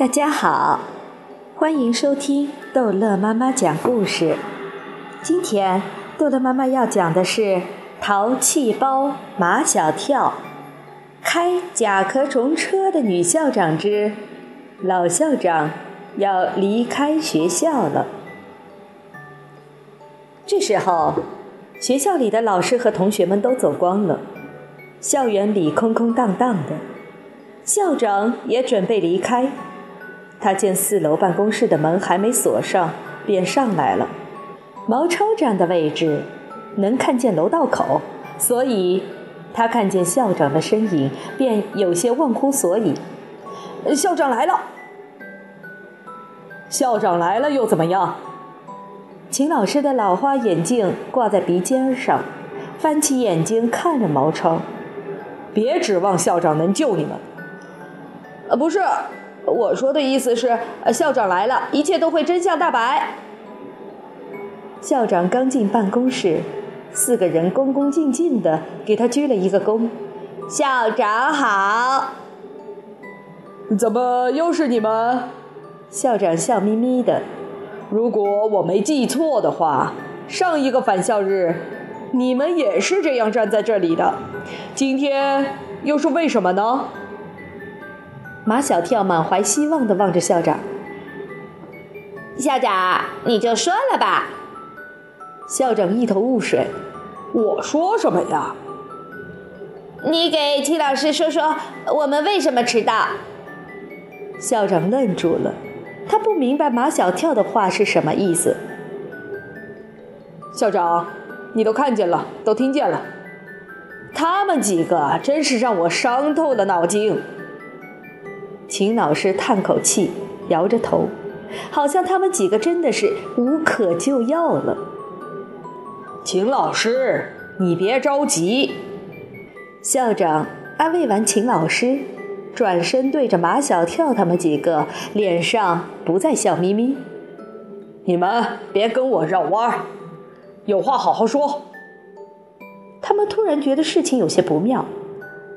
大家好，欢迎收听逗乐妈妈讲故事。今天逗乐妈妈要讲的是《淘气包马小跳》，开甲壳虫车的女校长之老校长要离开学校了。这时候，学校里的老师和同学们都走光了，校园里空空荡荡的，校长也准备离开。他见四楼办公室的门还没锁上，便上来了。毛超站的位置能看见楼道口，所以他看见校长的身影，便有些忘乎所以。校长来了，校长来了又怎么样？秦老师的老花眼镜挂在鼻尖上，翻起眼睛看着毛超。别指望校长能救你们。呃，不是。我说的意思是，校长来了，一切都会真相大白。校长刚进办公室，四个人恭恭敬敬地给他鞠了一个躬。校长好。怎么又是你们？校长笑眯眯的。如果我没记错的话，上一个返校日，你们也是这样站在这里的。今天又是为什么呢？马小跳满怀希望地望着校长。校长，你就说了吧。校长一头雾水。我说什么呀？你给齐老师说说，我们为什么迟到？校长愣住了，他不明白马小跳的话是什么意思。校长，你都看见了，都听见了。他们几个真是让我伤透了脑筋。秦老师叹口气，摇着头，好像他们几个真的是无可救药了。秦老师，你别着急。校长安慰完秦老师，转身对着马小跳他们几个，脸上不再笑眯眯。你们别跟我绕弯儿，有话好好说。他们突然觉得事情有些不妙，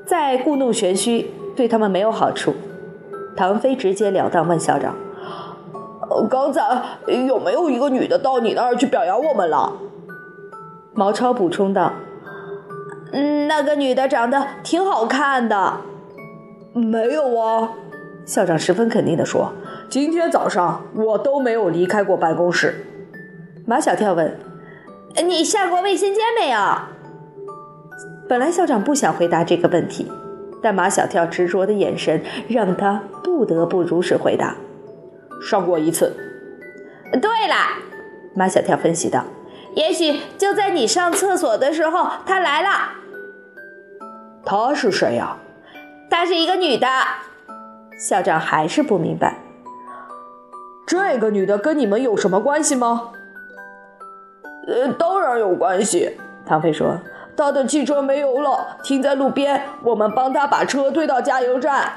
再故弄玄虚对他们没有好处。唐飞直截了当问校长：“刚才有没有一个女的到你那儿去表扬我们了？”毛超补充道：“嗯，那个女的长得挺好看的。”“没有啊。”校长十分肯定地说：“今天早上我都没有离开过办公室。”马小跳问：“你下过卫生间没有？”本来校长不想回答这个问题。但马小跳执着的眼神让他不得不如实回答：“上过一次。”对了，马小跳分析道：“也许就在你上厕所的时候，他来了。”“她是谁呀？”“她是一个女的。”校长还是不明白。“这个女的跟你们有什么关系吗？”“呃，当然有关系。”唐飞说。他的汽车没油了，停在路边。我们帮他把车推到加油站。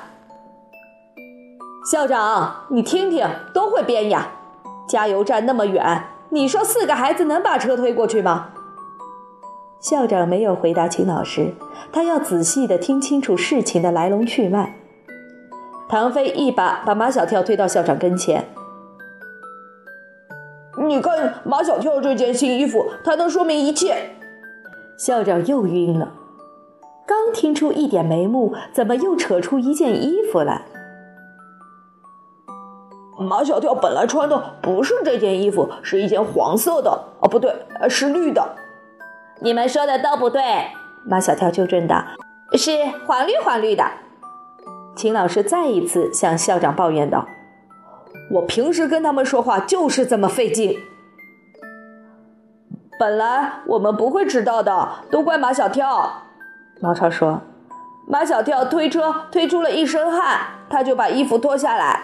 校长，你听听，都会编呀。加油站那么远，你说四个孩子能把车推过去吗？校长没有回答秦老师，他要仔细的听清楚事情的来龙去脉。唐飞一把把马小跳推到校长跟前。你看马小跳这件新衣服，它能说明一切。校长又晕了，刚听出一点眉目，怎么又扯出一件衣服来？马小跳本来穿的不是这件衣服，是一件黄色的，哦，不对，是绿的。你们说的都不对，马小跳纠正道：“是黄绿黄绿的。”秦老师再一次向校长抱怨道：“我平时跟他们说话就是这么费劲。”本来我们不会迟到的，都怪马小跳。毛超说：“马小跳推车推出了一身汗，他就把衣服脱下来，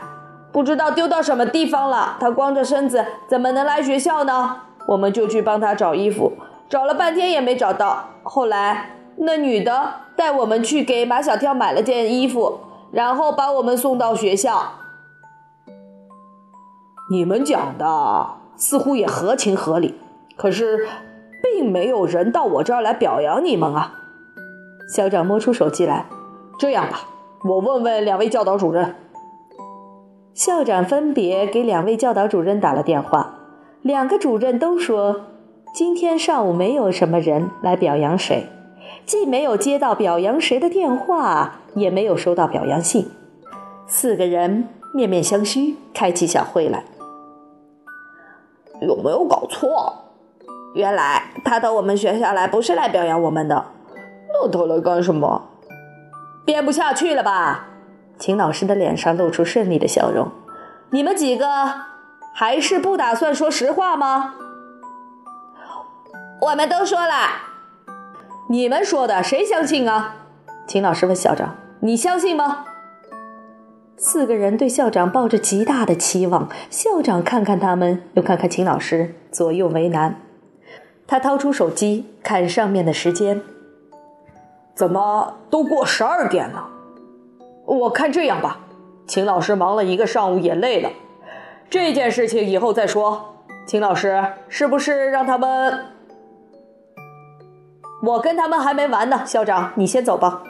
不知道丢到什么地方了。他光着身子怎么能来学校呢？我们就去帮他找衣服，找了半天也没找到。后来那女的带我们去给马小跳买了件衣服，然后把我们送到学校。你们讲的似乎也合情合理。”可是，并没有人到我这儿来表扬你们啊！校长摸出手机来，这样吧，我问问两位教导主任。校长分别给两位教导主任打了电话，两个主任都说今天上午没有什么人来表扬谁，既没有接到表扬谁的电话，也没有收到表扬信。四个人面面相觑，开起小会来。有没有搞错？原来他到我们学校来不是来表扬我们的，那他来干什么？编不下去了吧？秦老师的脸上露出胜利的笑容。你们几个还是不打算说实话吗？我们都说了。你们说的谁相信啊？秦老师问校长：“你相信吗？”四个人对校长抱着极大的期望。校长看看他们，又看看秦老师，左右为难。他掏出手机看上面的时间，怎么都过十二点了？我看这样吧，秦老师忙了一个上午也累了，这件事情以后再说。秦老师，是不是让他们？我跟他们还没完呢。校长，你先走吧。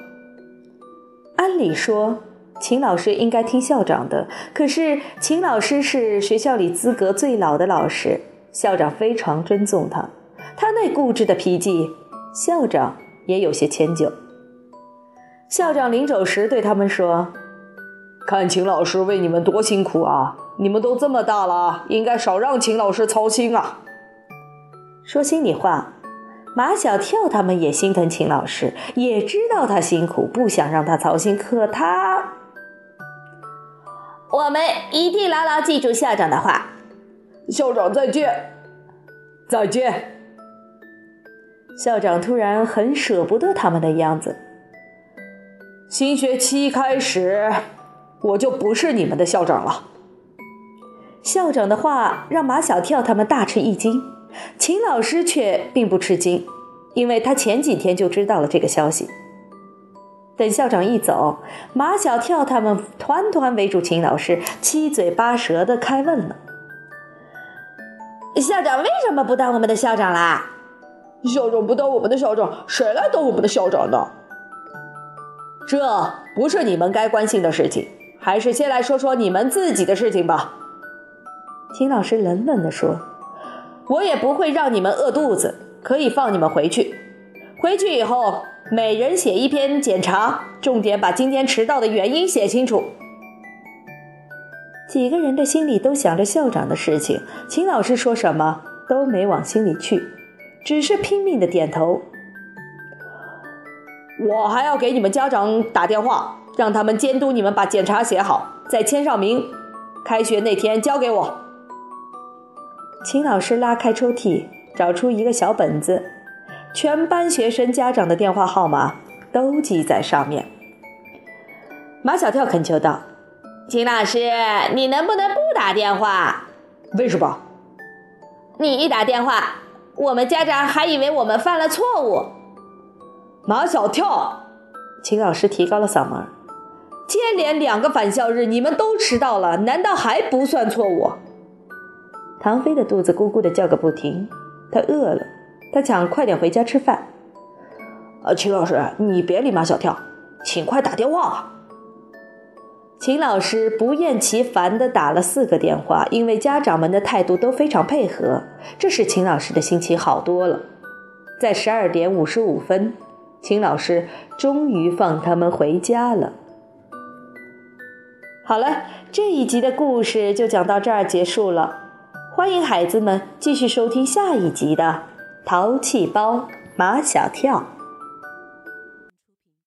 按理说。秦老师应该听校长的，可是秦老师是学校里资格最老的老师，校长非常尊重他。他那固执的脾气，校长也有些迁就。校长临走时对他们说：“看秦老师为你们多辛苦啊！你们都这么大了，应该少让秦老师操心啊。”说心里话，马小跳他们也心疼秦老师，也知道他辛苦，不想让他操心，可他。我们一定牢牢记住校长的话。校长再见，再见。校长突然很舍不得他们的样子。新学期开始，我就不是你们的校长了。校长的话让马小跳他们大吃一惊，秦老师却并不吃惊，因为他前几天就知道了这个消息。等校长一走，马小跳他们团团围住秦老师，七嘴八舌的开问了：“校长为什么不当我们的校长啦？”“校长不当我们的校长，谁来当我们的校长呢？”“这不是你们该关心的事情，还是先来说说你们自己的事情吧。”秦老师冷冷地说：“我也不会让你们饿肚子，可以放你们回去。回去以后。”每人写一篇检查，重点把今天迟到的原因写清楚。几个人的心里都想着校长的事情，秦老师说什么都没往心里去，只是拼命的点头。我还要给你们家长打电话，让他们监督你们把检查写好，再签上名，开学那天交给我。秦老师拉开抽屉，找出一个小本子。全班学生家长的电话号码都记在上面。马小跳恳求道：“秦老师，你能不能不打电话？为什么？你一打电话，我们家长还以为我们犯了错误。”马小跳，秦老师提高了嗓门：“接连两个返校日，你们都迟到了，难道还不算错误？”唐飞的肚子咕咕的叫个不停，他饿了。他想快点回家吃饭。呃，秦老师，你别理马小跳，请快打电话。秦老师不厌其烦地打了四个电话，因为家长们的态度都非常配合，这使秦老师的心情好多了。在十二点五十五分，秦老师终于放他们回家了。好了，这一集的故事就讲到这儿结束了，欢迎孩子们继续收听下一集的。淘气包马小跳。